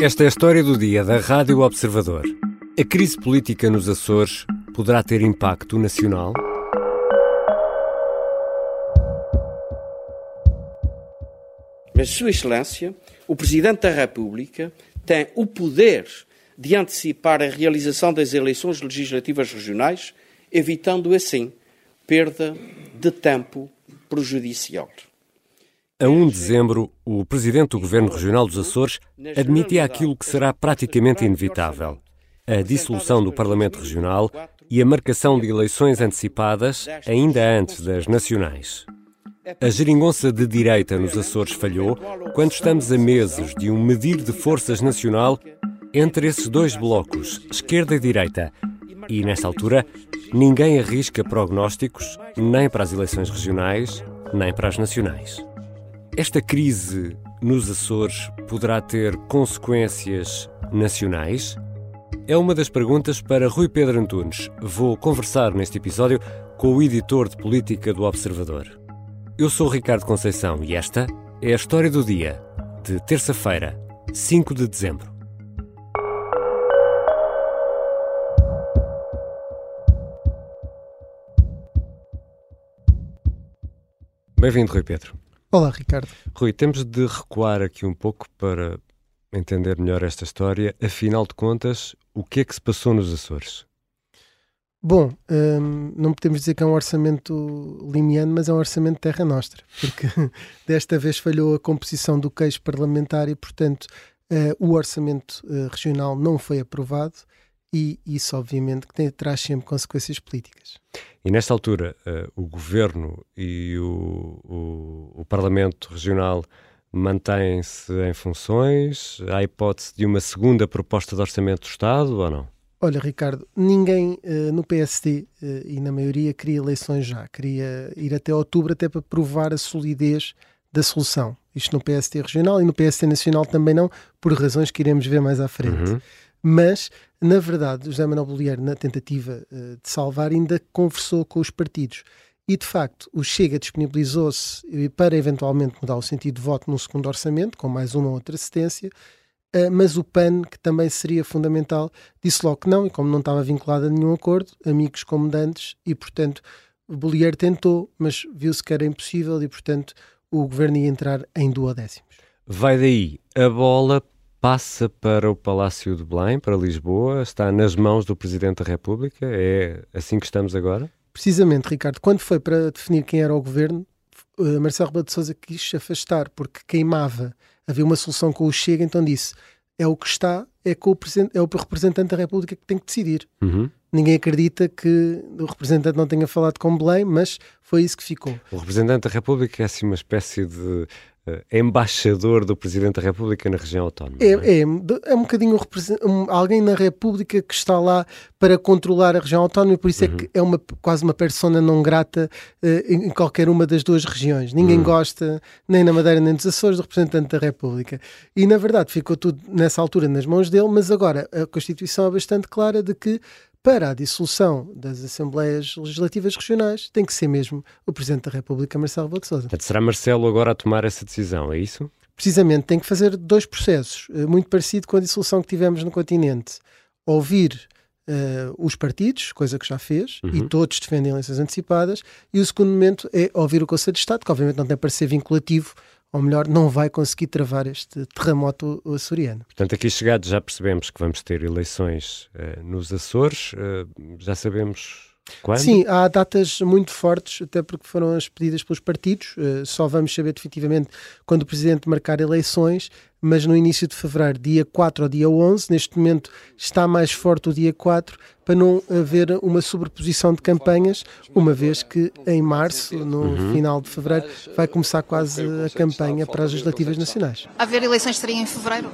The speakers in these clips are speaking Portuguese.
Esta é a história do dia da Rádio Observador. A crise política nos Açores poderá ter impacto nacional? Mas, Sua Excelência, o Presidente da República tem o poder de antecipar a realização das eleições legislativas regionais, evitando assim perda de tempo prejudicial. A 1 de dezembro, o presidente do Governo Regional dos Açores admitia aquilo que será praticamente inevitável: a dissolução do Parlamento Regional e a marcação de eleições antecipadas ainda antes das nacionais. A geringonça de direita nos Açores falhou quando estamos a meses de um medir de forças nacional entre esses dois blocos, esquerda e direita. E, nesta altura, ninguém arrisca prognósticos nem para as eleições regionais, nem para as nacionais. Esta crise nos Açores poderá ter consequências nacionais? É uma das perguntas para Rui Pedro Antunes. Vou conversar neste episódio com o editor de política do Observador. Eu sou Ricardo Conceição e esta é a história do dia, de terça-feira, 5 de dezembro. Bem-vindo, Rui Pedro. Olá, Ricardo. Rui, temos de recuar aqui um pouco para entender melhor esta história. Afinal de contas, o que é que se passou nos Açores? Bom, hum, não podemos dizer que é um orçamento limiano, mas é um orçamento terra nostra, porque desta vez falhou a composição do queixo parlamentar e, portanto, uh, o orçamento uh, regional não foi aprovado e isso, obviamente, que tem, traz sempre consequências políticas. E nesta altura, uh, o governo e o, o, o Parlamento Regional mantêm-se em funções? Há hipótese de uma segunda proposta de orçamento do Estado ou não? Olha, Ricardo, ninguém uh, no PSD uh, e na maioria queria eleições já. Queria ir até outubro até para provar a solidez da solução. Isto no PST regional e no PST nacional também não, por razões que iremos ver mais à frente. Uhum. Mas, na verdade, José Manuel Bolieiro, na tentativa uh, de salvar, ainda conversou com os partidos. E, de facto, o Chega disponibilizou-se para eventualmente mudar o sentido de voto num segundo orçamento, com mais uma ou outra assistência, uh, mas o PAN, que também seria fundamental, disse logo que não, e como não estava vinculado a nenhum acordo, amigos comandantes, e, portanto, Bolieiro tentou, mas viu-se que era impossível e, portanto, o governo ia entrar em duodécimos. Vai daí a bola passa para o Palácio de Belém, para Lisboa, está nas mãos do Presidente da República? É assim que estamos agora? Precisamente, Ricardo. Quando foi para definir quem era o governo, eh, Marcelo Rebelo de Sousa quis se afastar porque queimava. Havia uma solução com o Chega, então disse: é o que está, é, com o, é o representante da República que tem que decidir. Uhum. Ninguém acredita que o representante não tenha falado com Belém, mas foi isso que ficou. O representante da República é assim uma espécie de embaixador do Presidente da República na região autónoma. É, é? é, é um bocadinho um, alguém na República que está lá para controlar a região autónoma e por isso uhum. é que é uma, quase uma persona não grata uh, em qualquer uma das duas regiões. Ninguém uhum. gosta, nem na Madeira nem nos Açores, do representante da República. E na verdade ficou tudo nessa altura nas mãos dele, mas agora a Constituição é bastante clara de que para a dissolução das Assembleias Legislativas Regionais tem que ser mesmo o Presidente da República, Marcelo Rebelo de Sousa. Será Marcelo agora a tomar essa decisão, é isso? Precisamente, tem que fazer dois processos, eh, muito parecido com a dissolução que tivemos no continente. Ouvir uh, os partidos, coisa que já fez, uhum. e todos defendem eleições antecipadas, e o segundo momento é ouvir o Conselho de Estado, que obviamente não tem para ser vinculativo, ou melhor, não vai conseguir travar este terremoto açoriano. Portanto, aqui chegados já percebemos que vamos ter eleições uh, nos Açores, uh, já sabemos quando? Sim, há datas muito fortes, até porque foram as pedidas pelos partidos. Uh, só vamos saber definitivamente quando o Presidente marcar eleições, mas no início de fevereiro, dia 4 ou dia 11. Neste momento está mais forte o dia 4, para não haver uma sobreposição de campanhas, uma vez que em março, no uhum. final de fevereiro, vai começar quase a campanha para as legislativas nacionais. Haver eleições seria em fevereiro?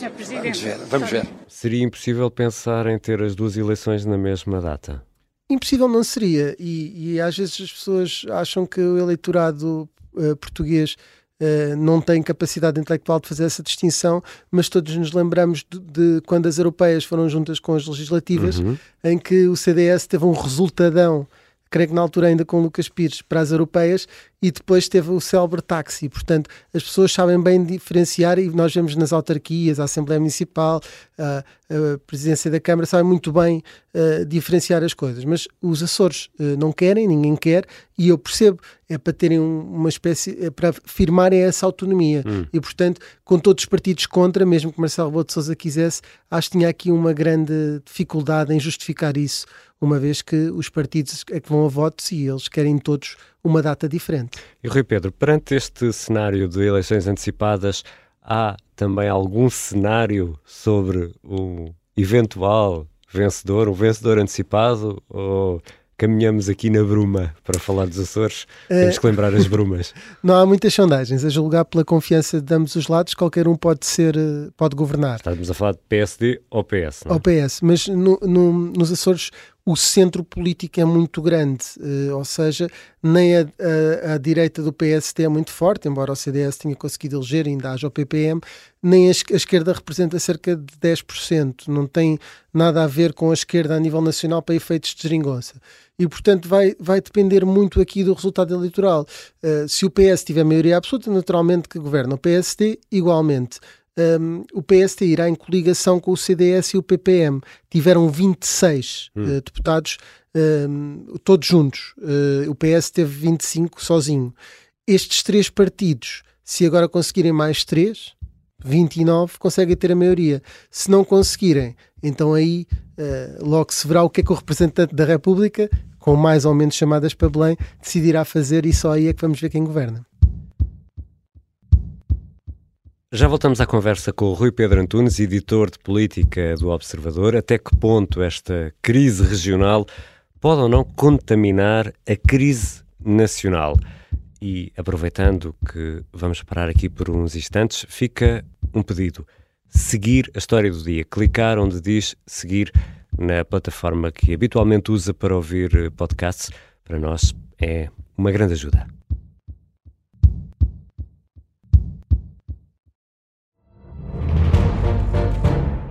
Vamos ver, vamos ver. Seria impossível pensar em ter as duas eleições na mesma data? Impossível não seria, e, e às vezes as pessoas acham que o eleitorado uh, português uh, não tem capacidade intelectual de fazer essa distinção, mas todos nos lembramos de, de quando as europeias foram juntas com as legislativas, uhum. em que o CDS teve um resultadão creio que na altura ainda com Lucas Pires, para as europeias, e depois teve o célebre táxi. Portanto, as pessoas sabem bem diferenciar e nós vemos nas autarquias, a Assembleia Municipal, a, a Presidência da Câmara, sabem muito bem uh, diferenciar as coisas. Mas os Açores uh, não querem, ninguém quer, e eu percebo, é para terem um, uma espécie, é para firmarem essa autonomia. Hum. E, portanto, com todos os partidos contra, mesmo que Marcelo Rebelo de Sousa quisesse, acho que tinha aqui uma grande dificuldade em justificar isso uma vez que os partidos é que vão a votos e eles querem todos uma data diferente. E Rui Pedro, perante este cenário de eleições antecipadas, há também algum cenário sobre o eventual vencedor, um vencedor antecipado, ou caminhamos aqui na bruma para falar dos Açores, temos que lembrar as brumas. Não há muitas sondagens, a julgar pela confiança de ambos os lados, qualquer um pode ser, eh, pode governar. Estamos a falar de PSD ou PS, não é? Ou PS, mas no, no, nos Açores o centro político é muito grande, uh, ou seja, nem a, a, a, direita do PST é muito forte, embora o CDS tenha conseguido eleger, ainda haja o PPM, nem a, a, esquerda representa cerca de 10%, não tem nada a ver com a esquerda a nível nacional para efeitos de geringonça. E, portanto, vai, vai depender muito aqui do resultado eleitoral. Uh, se o PS tiver maioria absoluta, naturalmente que governa. O PST, igualmente um, o PST irá em coligação com o CDS e o PPM. Tiveram 26 hum. uh, deputados, um, todos juntos. Uh, o PS teve 25 sozinho. Estes três partidos, se agora conseguirem mais três, 29, conseguem ter a maioria. Se não conseguirem, então aí uh, logo se verá o que é que o representante da República, com mais ou menos chamadas para Belém, decidirá fazer e só aí é que vamos ver quem governa. Já voltamos à conversa com o Rui Pedro Antunes, editor de política do Observador. Até que ponto esta crise regional pode ou não contaminar a crise nacional? E aproveitando que vamos parar aqui por uns instantes, fica um pedido: seguir a história do dia. Clicar onde diz seguir na plataforma que habitualmente usa para ouvir podcasts. Para nós é uma grande ajuda.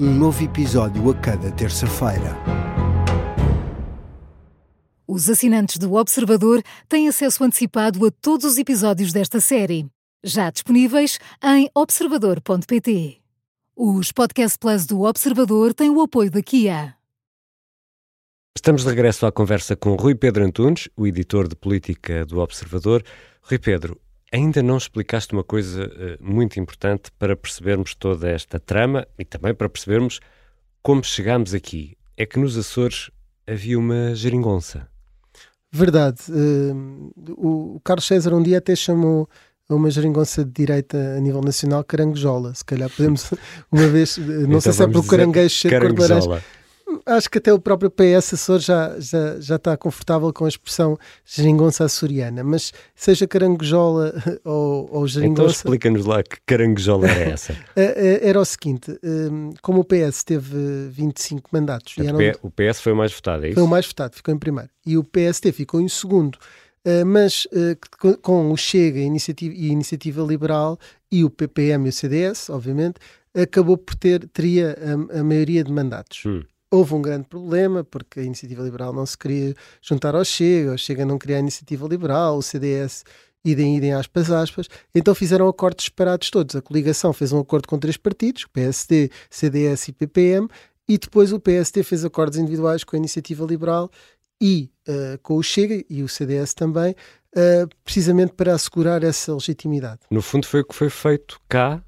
um novo episódio a cada terça-feira. Os assinantes do Observador têm acesso antecipado a todos os episódios desta série, já disponíveis em observador.pt. Os Podcast Plus do Observador têm o apoio da Kia. Estamos de regresso à conversa com Rui Pedro Antunes, o editor de política do Observador. Rui Pedro, Ainda não explicaste uma coisa uh, muito importante para percebermos toda esta trama e também para percebermos como chegámos aqui. É que nos Açores havia uma geringonça. Verdade. Uh, o Carlos César um dia até chamou uma geringonça de direita a nível nacional caranguejola. Se calhar podemos uma vez, eh, não então sei se é pelo caranguejo cheio de cor de laranja acho que até o próprio PS Açores já, já, já está confortável com a expressão geringonça açoriana, mas seja caranguejola ou, ou geringonça... Então explica-nos lá que caranguejola era essa. É, é, era o seguinte, hum, como o PS teve 25 mandatos... Eram, o PS foi o mais votado, é isso? Foi o mais votado, ficou em primeiro. E o PST ficou em segundo. Uh, mas uh, com o Chega e a Iniciativa, e a Iniciativa Liberal e o PPM e o CDS, obviamente, acabou por ter, teria a, a maioria de mandatos. Hum houve um grande problema, porque a Iniciativa Liberal não se queria juntar ao Chega, o Chega não queria a Iniciativa Liberal, o CDS idem, idem, aspas, aspas, então fizeram acordos separados todos. A coligação fez um acordo com três partidos, PSD, CDS e PPM, e depois o PSD fez acordos individuais com a Iniciativa Liberal e uh, com o Chega e o CDS também, uh, precisamente para assegurar essa legitimidade. No fundo foi o que foi feito cá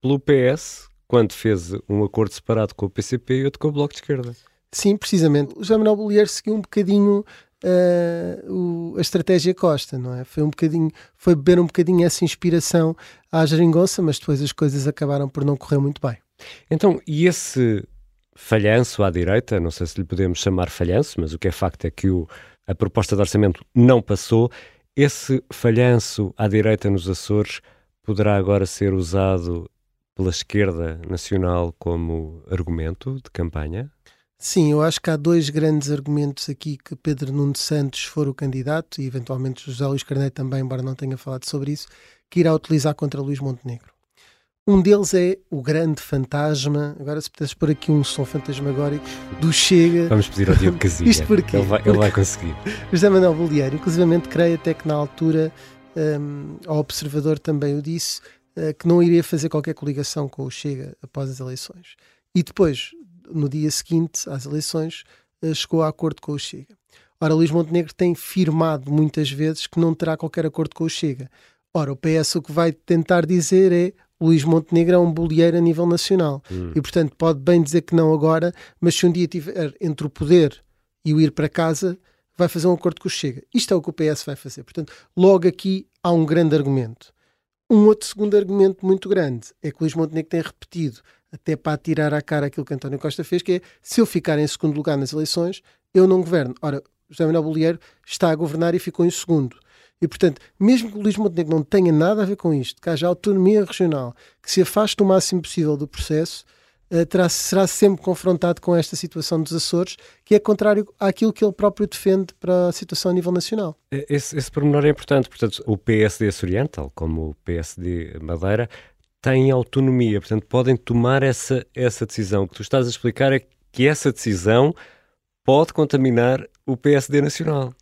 pelo PS, quando fez um acordo separado com o PCP e outro com o Bloco de Esquerda. Sim, precisamente. O José Manuel Bolieiro seguiu um bocadinho uh, o, a estratégia Costa, não é? Foi um bocadinho, foi beber um bocadinho essa inspiração à geringonça, mas depois as coisas acabaram por não correr muito bem. Então, e esse falhanço à direita, não sei se lhe podemos chamar falhanço, mas o que é facto é que o a proposta de orçamento não passou. Esse falhanço à direita nos Açores poderá agora ser usado pela esquerda nacional como argumento de campanha? Sim, eu acho que há dois grandes argumentos aqui que Pedro Nuno Santos for o candidato e eventualmente José Luís Carneiro também, embora não tenha falado sobre isso, que irá utilizar contra Luís Montenegro. Um deles é o grande fantasma. Agora, se pudesses pôr aqui um som fantasmagórico do Chega. Vamos pedir ao Diogo Casilha. Isto porque ele vai, ele vai conseguir. José Manuel Bolieiro, inclusive, creio até que na altura, um, ao observador também o disse, que não iria fazer qualquer coligação com o Chega após as eleições. E depois, no dia seguinte às eleições, uh, chegou a acordo com o Chega. Ora, Luís Montenegro tem firmado muitas vezes que não terá qualquer acordo com o Chega. Ora, o PS o que vai tentar dizer é Luís Montenegro é um bolieiro a nível nacional. Hum. E, portanto, pode bem dizer que não agora, mas se um dia tiver entre o poder e o ir para casa, vai fazer um acordo com o Chega. Isto é o que o PS vai fazer. Portanto, logo aqui há um grande argumento. Um outro segundo argumento muito grande é que Luís Montenegro tem repetido, até para tirar à cara aquilo que António Costa fez, que é se eu ficar em segundo lugar nas eleições, eu não governo. Ora, José Manuel Bolieiro está a governar e ficou em segundo. E, portanto, mesmo que o Luís Montenegro não tenha nada a ver com isto, que haja autonomia regional, que se afaste o máximo possível do processo, uh, terá, será sempre confrontado com esta situação dos Açores, que é contrário àquilo que ele próprio defende para a situação a nível nacional. Esse, esse pormenor é importante. Portanto, o PSD açoriano, tal como o PSD Madeira, têm autonomia, portanto, podem tomar essa, essa decisão. O que tu estás a explicar é que essa decisão pode contaminar o PSD nacional.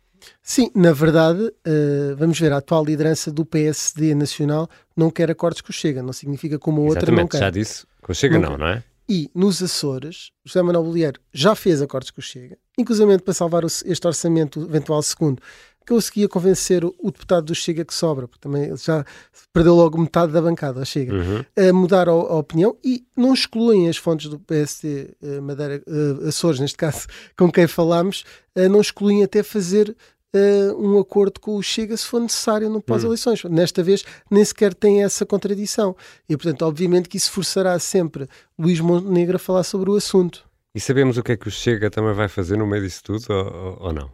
Sim, na verdade, uh, vamos ver, a atual liderança do PSD nacional não quer acordos com o Chega, não significa como a outra Exatamente, não quer. já disse, com o Chega não, não, não é? E nos Açores, José Manuel Bolieiro já fez acordos com o Chega, inclusive para salvar este orçamento eventual segundo, conseguia convencer o, o, deputado do Chega que sobra, porque também já perdeu logo metade da bancada, Chega, uhum. a mudar a, a, opinião e não excluem as fontes do PSD uh, Madeira, uh, Açores, neste caso, com quem falámos, uh, não excluem até fazer Uh, um acordo com o Chega se for necessário no pós-eleições. Hum. Nesta vez nem sequer tem essa contradição. E, portanto, obviamente que isso forçará sempre Luís Montenegro a falar sobre o assunto. E sabemos o que é que o Chega também vai fazer no meio disso tudo ou, ou não?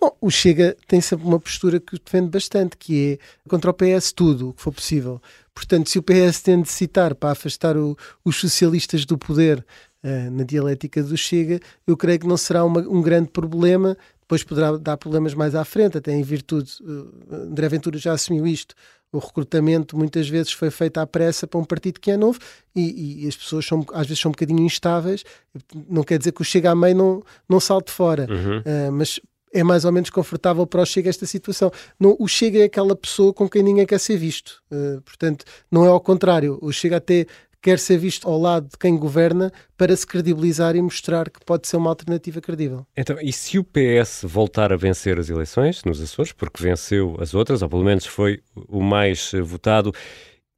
Bom, o Chega tem sempre uma postura que defende bastante, que é contra o PS tudo o que for possível. Portanto, se o PS tem de citar para afastar o, os socialistas do poder uh, na dialética do Chega, eu creio que não será uma, um grande problema depois poderá dar problemas mais à frente, até em virtude, uh, André Ventura já assumiu isto, o recrutamento muitas vezes foi feito à pressa para um partido que é novo e, e, as pessoas são, às vezes são um bocadinho instáveis, não quer dizer que o Chega a meio não, não salte fora, uhum. uh, mas é mais ou menos confortável para o Chega esta situação. Não, o Chega é aquela pessoa com quem ninguém quer ser visto. Uh, portanto, não é ao contrário. O Chega até quer ser visto ao lado de quem governa para se credibilizar e mostrar que pode ser uma alternativa credível. Então, e se o PS voltar a vencer as eleições nos Açores, porque venceu as outras, ou pelo menos foi o mais votado,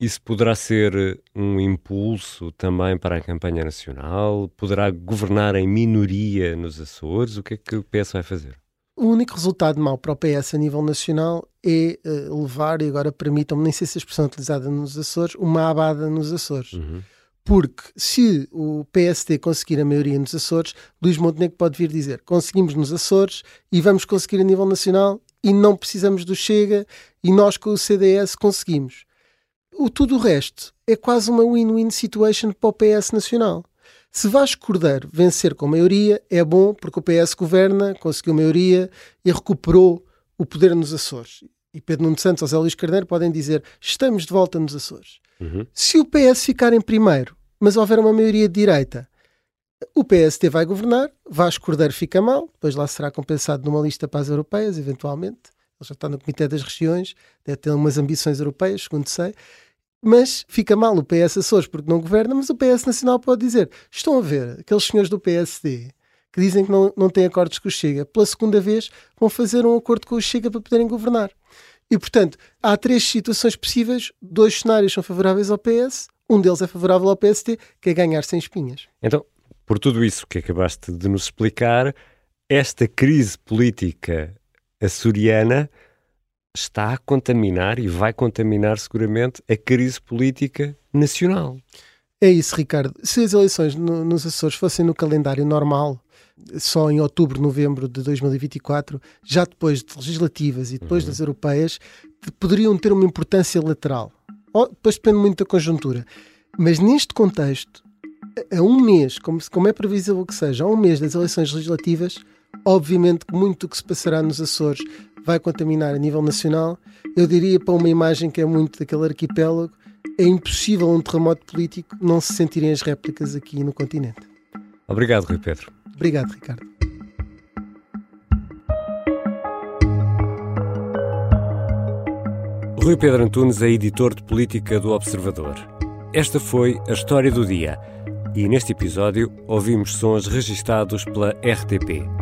isso poderá ser um impulso também para a campanha nacional? Poderá governar em minoria nos Açores? O que é que o PS vai fazer? O único resultado mau para o PS a nível nacional é uh, levar, e agora permitam-me, nem sei se a expressão é utilizada nos Açores, uma abada nos Açores. Uhum. Porque se o PSD conseguir a maioria nos Açores, Luís Montenegro pode vir dizer conseguimos nos Açores e vamos conseguir a nível nacional e não precisamos do Chega e nós com o CDS conseguimos. O tudo o resto é quase uma win-win situation para o PS nacional. Se Vasco Cordeiro vencer com maioria, é bom porque o PS governa, conseguiu maioria e recuperou o poder nos Açores. E Pedro Nuno Santos ou Zé Luís Carneiro podem dizer estamos de volta nos Açores. Uhum. Se o PS ficar em primeiro, mas houver uma maioria de direita, o PSD vai governar, Vasco Cordeiro fica mal, depois lá será compensado numa lista para as europeias, eventualmente. Ele já está no Comitê das Regiões, deve ter umas ambições europeias, segundo sei mas fica mal o PS Açores porque não governa, mas o PS Nacional pode dizer: estão a ver aqueles senhores do PSD que dizem que não, não têm acordos com o Chega, pela segunda vez vão fazer um acordo com o Chega para poderem governar. E, portanto, há três situações possíveis, dois cenários são favoráveis ao PS, um deles é favorável ao PST, que é ganhar sem espinhas. Então, por tudo isso que acabaste de nos explicar, esta crise política açoriana está a contaminar e vai contaminar seguramente a crise política nacional. É isso, Ricardo. Se as eleições no, nos Açores fossem no calendário normal, só em outubro, novembro de 2024, já depois de legislativas e depois uhum. das europeias, poderiam ter uma importância lateral. Depois depende muito da conjuntura. Mas neste contexto, a um mês, como, como é previsível que seja, a um mês das eleições legislativas, obviamente que muito do que se passará nos Açores vai contaminar a nível nacional. Eu diria para uma imagem que é muito daquele arquipélago, é impossível um terremoto político não se sentirem as réplicas aqui no continente. Obrigado, Rui Pedro. Obrigado, Ricardo. Rui Pedro Antunes é editor de política do Observador. Esta foi a história do dia e neste episódio ouvimos sons registados pela RTP.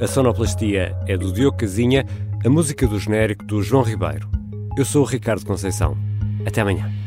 A sonoplastia é do Diogo Casinha, a música do genérico do João Ribeiro. Eu sou o Ricardo Conceição. Até amanhã.